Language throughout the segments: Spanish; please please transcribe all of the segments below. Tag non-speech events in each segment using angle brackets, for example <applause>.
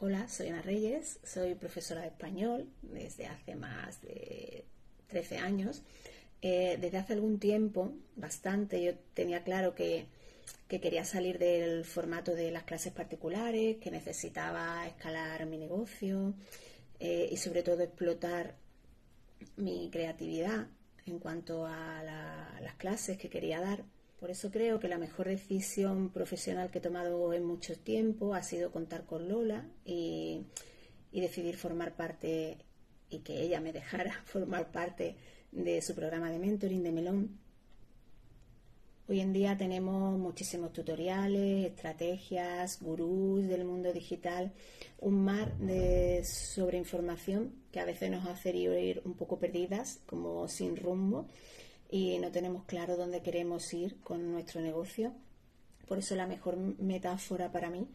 Hola, soy Ana Reyes, soy profesora de español desde hace más de 13 años. Eh, desde hace algún tiempo, bastante, yo tenía claro que, quería salir del formato de las clases particulares, que necesitaba escalar mi negocio eh, y sobre todo explotar mi creatividad en cuanto a las clases que quería dar. Por eso creo que la mejor decisión profesional que he tomado en mucho tiempo ha sido contar con Lola y, decidir formar parte y que ella me dejara <laughs> formar parte de su programa de mentoring de Melón. Hoy en día tenemos muchísimos tutoriales, estrategias, gurús del mundo digital, un mar de sobreinformación que a veces nos hace ir un poco perdidas, como sin rumbo y no tenemos claro dónde queremos ir con nuestro negocio. Por eso la mejor metáfora para mí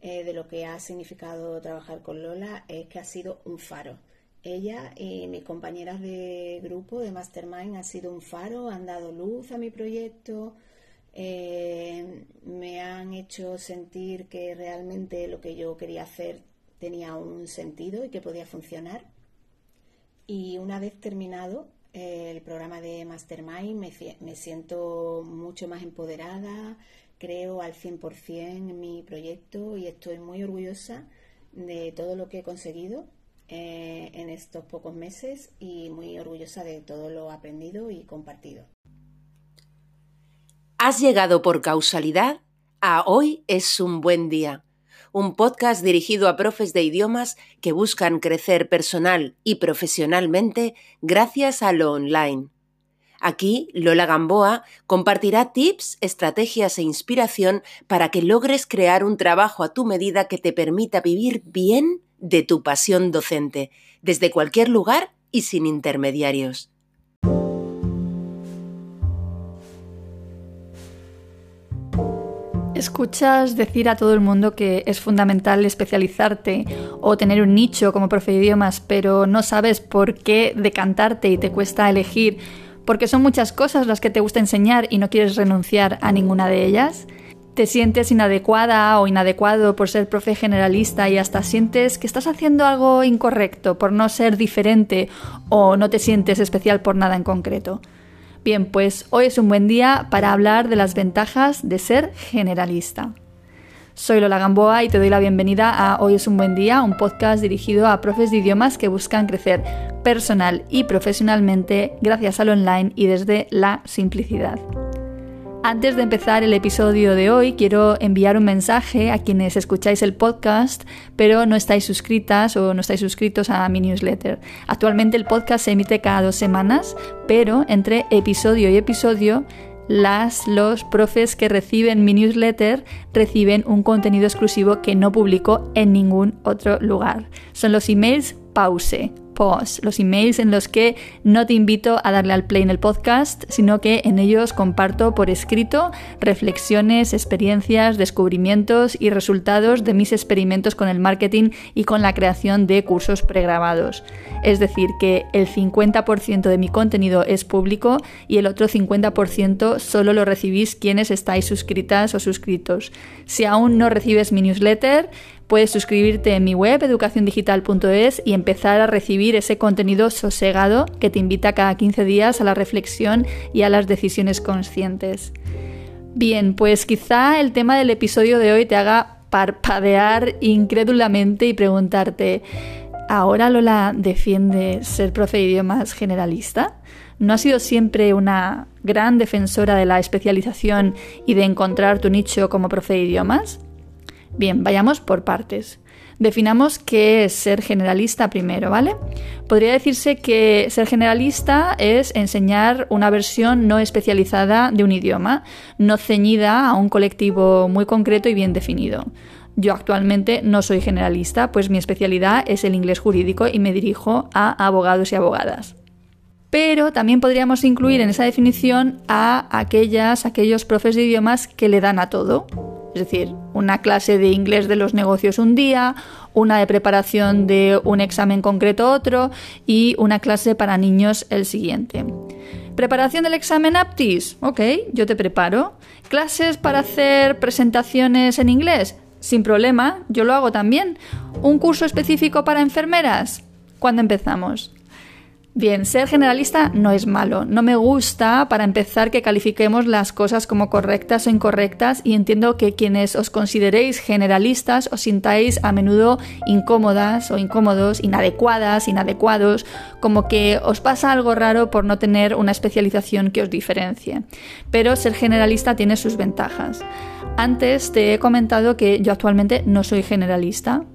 eh, de lo que ha significado trabajar con Lola es que ha sido un faro. Ella y mis compañeras de grupo de Mastermind han sido un faro, han dado luz a mi proyecto, eh, me han hecho sentir que realmente lo que yo quería hacer tenía un sentido y que podía funcionar. Y una vez terminado, el programa de Mastermind, me, siento mucho más empoderada, creo al 100% en mi proyecto y estoy muy orgullosa de todo lo que he conseguido eh, en estos pocos meses y muy orgullosa de todo lo aprendido y compartido. Has llegado por causalidad a Hoy es un buen día un podcast dirigido a profes de idiomas que buscan crecer personal y profesionalmente gracias a lo online. Aquí, Lola Gamboa compartirá tips, estrategias e inspiración para que logres crear un trabajo a tu medida que te permita vivir bien de tu pasión docente, desde cualquier lugar y sin intermediarios. Escuchas decir a todo el mundo que es fundamental especializarte o tener un nicho como profe de idiomas, pero no sabes por qué decantarte y te cuesta elegir, porque son muchas cosas las que te gusta enseñar y no quieres renunciar a ninguna de ellas. Te sientes inadecuada o inadecuado por ser profe generalista y hasta sientes que estás haciendo algo incorrecto por no ser diferente o no te sientes especial por nada en concreto. Bien, pues hoy es un buen día para hablar de las ventajas de ser generalista. Soy Lola Gamboa y te doy la bienvenida a Hoy es un buen día, un podcast dirigido a profes de idiomas que buscan crecer personal y profesionalmente gracias al online y desde la simplicidad. Antes de empezar el episodio de hoy, quiero enviar un mensaje a quienes escucháis el podcast, pero no estáis suscritas o no estáis suscritos a mi newsletter. Actualmente el podcast se emite cada dos semanas, pero entre episodio y episodio las, los profes que reciben mi newsletter reciben un contenido exclusivo que no publico en ningún otro lugar. Son los emails pause los emails en los que no te invito a darle al play en el podcast, sino que en ellos comparto por escrito reflexiones, experiencias, descubrimientos y resultados de mis experimentos con el marketing y con la creación de cursos pregrabados. Es decir, que el 50% de mi contenido es público y el otro 50% solo lo recibís quienes estáis suscritas o suscritos. Si aún no recibes mi newsletter, Puedes suscribirte en mi web educaciondigital.es y empezar a recibir ese contenido sosegado que te invita cada 15 días a la reflexión y a las decisiones conscientes. Bien, pues quizá el tema del episodio de hoy te haga parpadear incrédulamente y preguntarte, ¿ahora Lola defiende ser profe de idiomas generalista? ¿No ha sido siempre una gran defensora de la especialización y de encontrar tu nicho como profe de idiomas? Bien, vayamos por partes. Definamos qué es ser generalista primero, ¿vale? Podría decirse que ser generalista es enseñar una versión no especializada de un idioma, no ceñida a un colectivo muy concreto y bien definido. Yo actualmente no soy generalista, pues mi especialidad es el inglés jurídico y me dirijo a abogados y abogadas. Pero también podríamos incluir en esa definición a aquellas, aquellos profes de idiomas que le dan a todo, es decir, una clase de inglés de los negocios un día, una de preparación de un examen concreto otro y una clase para niños el siguiente. Preparación del examen aptis, ok, yo te preparo. Clases para hacer presentaciones en inglés, sin problema, yo lo hago también. ¿Un curso específico para enfermeras? ¿Cuándo empezamos? Bien, ser generalista no es malo. No me gusta, para empezar, que califiquemos las cosas como correctas o incorrectas y entiendo que quienes os consideréis generalistas os sintáis a menudo incómodas o incómodos, inadecuadas, inadecuados, como que os pasa algo raro por no tener una especialización que os diferencie. Pero ser generalista tiene sus ventajas. Antes te he comentado que yo actualmente no soy generalista,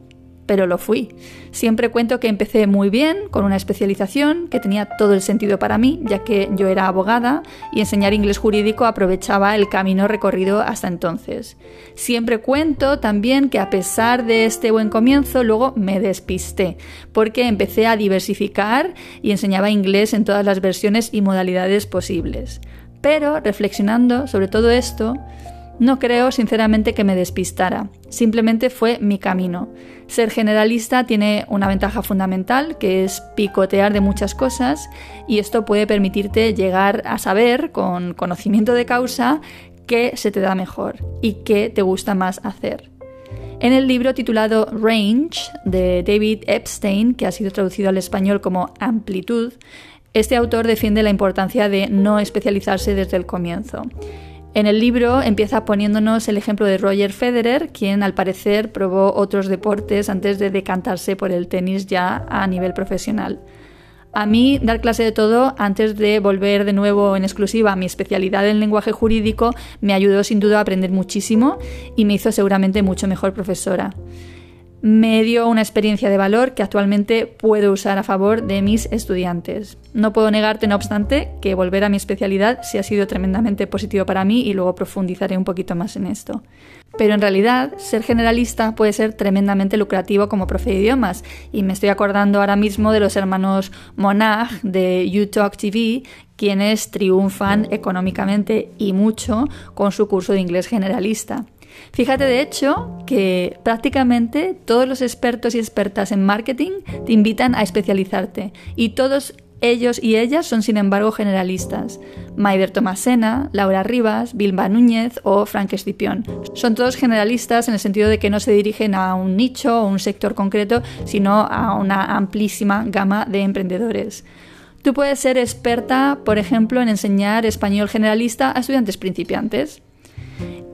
pero lo fui. Siempre cuento que empecé muy bien, con una especialización que tenía todo el sentido para mí, ya que yo era abogada y enseñar inglés jurídico aprovechaba el camino recorrido hasta entonces. Siempre cuento también que a pesar de este buen comienzo, luego me despisté, porque empecé a diversificar y enseñaba inglés en todas las versiones y modalidades posibles. Pero, reflexionando sobre todo esto, no creo sinceramente que me despistara, simplemente fue mi camino. Ser generalista tiene una ventaja fundamental, que es picotear de muchas cosas, y esto puede permitirte llegar a saber, con conocimiento de causa, qué se te da mejor y qué te gusta más hacer. En el libro titulado Range de David Epstein, que ha sido traducido al español como Amplitud, este autor defiende la importancia de no especializarse desde el comienzo. En el libro empieza poniéndonos el ejemplo de Roger Federer, quien al parecer probó otros deportes antes de decantarse por el tenis ya a nivel profesional. A mí dar clase de todo antes de volver de nuevo en exclusiva a mi especialidad en lenguaje jurídico me ayudó sin duda a aprender muchísimo y me hizo seguramente mucho mejor profesora me dio una experiencia de valor que actualmente puedo usar a favor de mis estudiantes. No puedo negarte, no obstante, que volver a mi especialidad sí ha sido tremendamente positivo para mí y luego profundizaré un poquito más en esto. Pero en realidad, ser generalista puede ser tremendamente lucrativo como profe de idiomas, y me estoy acordando ahora mismo de los hermanos Monag de YouTalk TV, quienes triunfan económicamente y mucho con su curso de inglés generalista. Fíjate de hecho que prácticamente todos los expertos y expertas en marketing te invitan a especializarte y todos ellos y ellas son sin embargo generalistas. Maider Tomasena, Laura Rivas, Vilma Núñez o Frank Escipión. Son todos generalistas en el sentido de que no se dirigen a un nicho o un sector concreto, sino a una amplísima gama de emprendedores. Tú puedes ser experta, por ejemplo, en enseñar español generalista a estudiantes principiantes.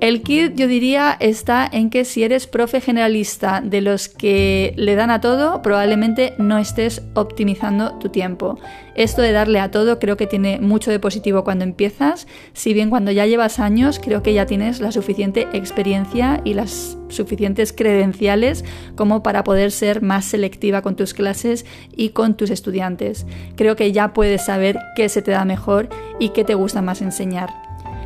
El kit yo diría está en que si eres profe generalista de los que le dan a todo, probablemente no estés optimizando tu tiempo. Esto de darle a todo creo que tiene mucho de positivo cuando empiezas, si bien cuando ya llevas años creo que ya tienes la suficiente experiencia y las suficientes credenciales como para poder ser más selectiva con tus clases y con tus estudiantes. Creo que ya puedes saber qué se te da mejor y qué te gusta más enseñar.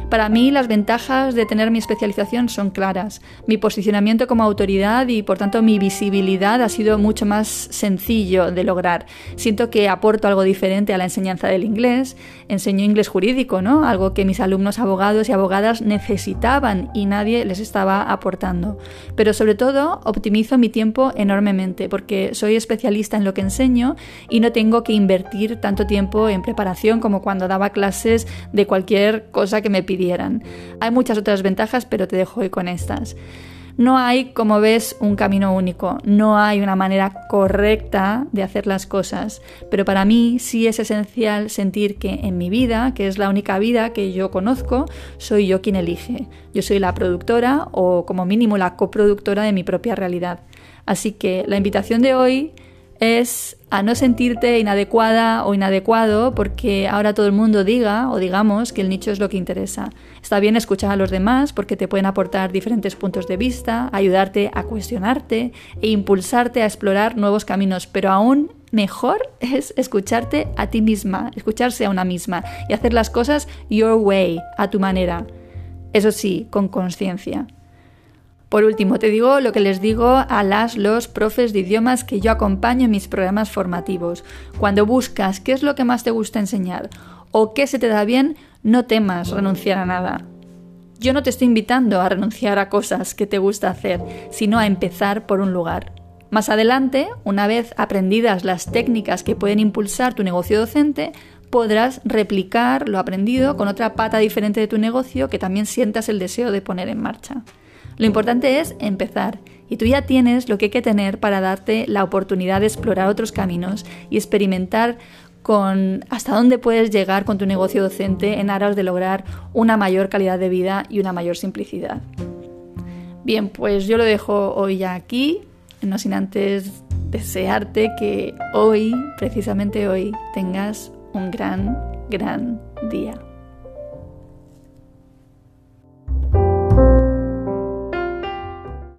Para mí las ventajas de tener mi especialización son claras. Mi posicionamiento como autoridad y por tanto mi visibilidad ha sido mucho más sencillo de lograr. Siento que aporto algo diferente a la enseñanza del inglés. Enseño inglés jurídico, ¿no? Algo que mis alumnos abogados y abogadas necesitaban y nadie les estaba aportando. Pero sobre todo optimizo mi tiempo enormemente porque soy especialista en lo que enseño y no tengo que invertir tanto tiempo en preparación como cuando daba clases de cualquier cosa que me pidiera hay muchas otras ventajas, pero te dejo hoy con estas. No hay, como ves, un camino único, no hay una manera correcta de hacer las cosas, pero para mí sí es esencial sentir que en mi vida, que es la única vida que yo conozco, soy yo quien elige. Yo soy la productora o como mínimo la coproductora de mi propia realidad. Así que la invitación de hoy es a no sentirte inadecuada o inadecuado porque ahora todo el mundo diga o digamos que el nicho es lo que interesa. Está bien escuchar a los demás porque te pueden aportar diferentes puntos de vista, ayudarte a cuestionarte e impulsarte a explorar nuevos caminos, pero aún mejor <laughs> es escucharte a ti misma, escucharse a una misma y hacer las cosas your way, a tu manera. Eso sí, con conciencia. Por último, te digo lo que les digo a las, los profes de idiomas que yo acompaño en mis programas formativos. Cuando buscas qué es lo que más te gusta enseñar o qué se te da bien, no temas renunciar a nada. Yo no te estoy invitando a renunciar a cosas que te gusta hacer, sino a empezar por un lugar. Más adelante, una vez aprendidas las técnicas que pueden impulsar tu negocio docente, podrás replicar lo aprendido con otra pata diferente de tu negocio que también sientas el deseo de poner en marcha. Lo importante es empezar y tú ya tienes lo que hay que tener para darte la oportunidad de explorar otros caminos y experimentar con hasta dónde puedes llegar con tu negocio docente en aras de lograr una mayor calidad de vida y una mayor simplicidad. Bien, pues yo lo dejo hoy ya aquí, no sin antes desearte que hoy, precisamente hoy, tengas un gran, gran día.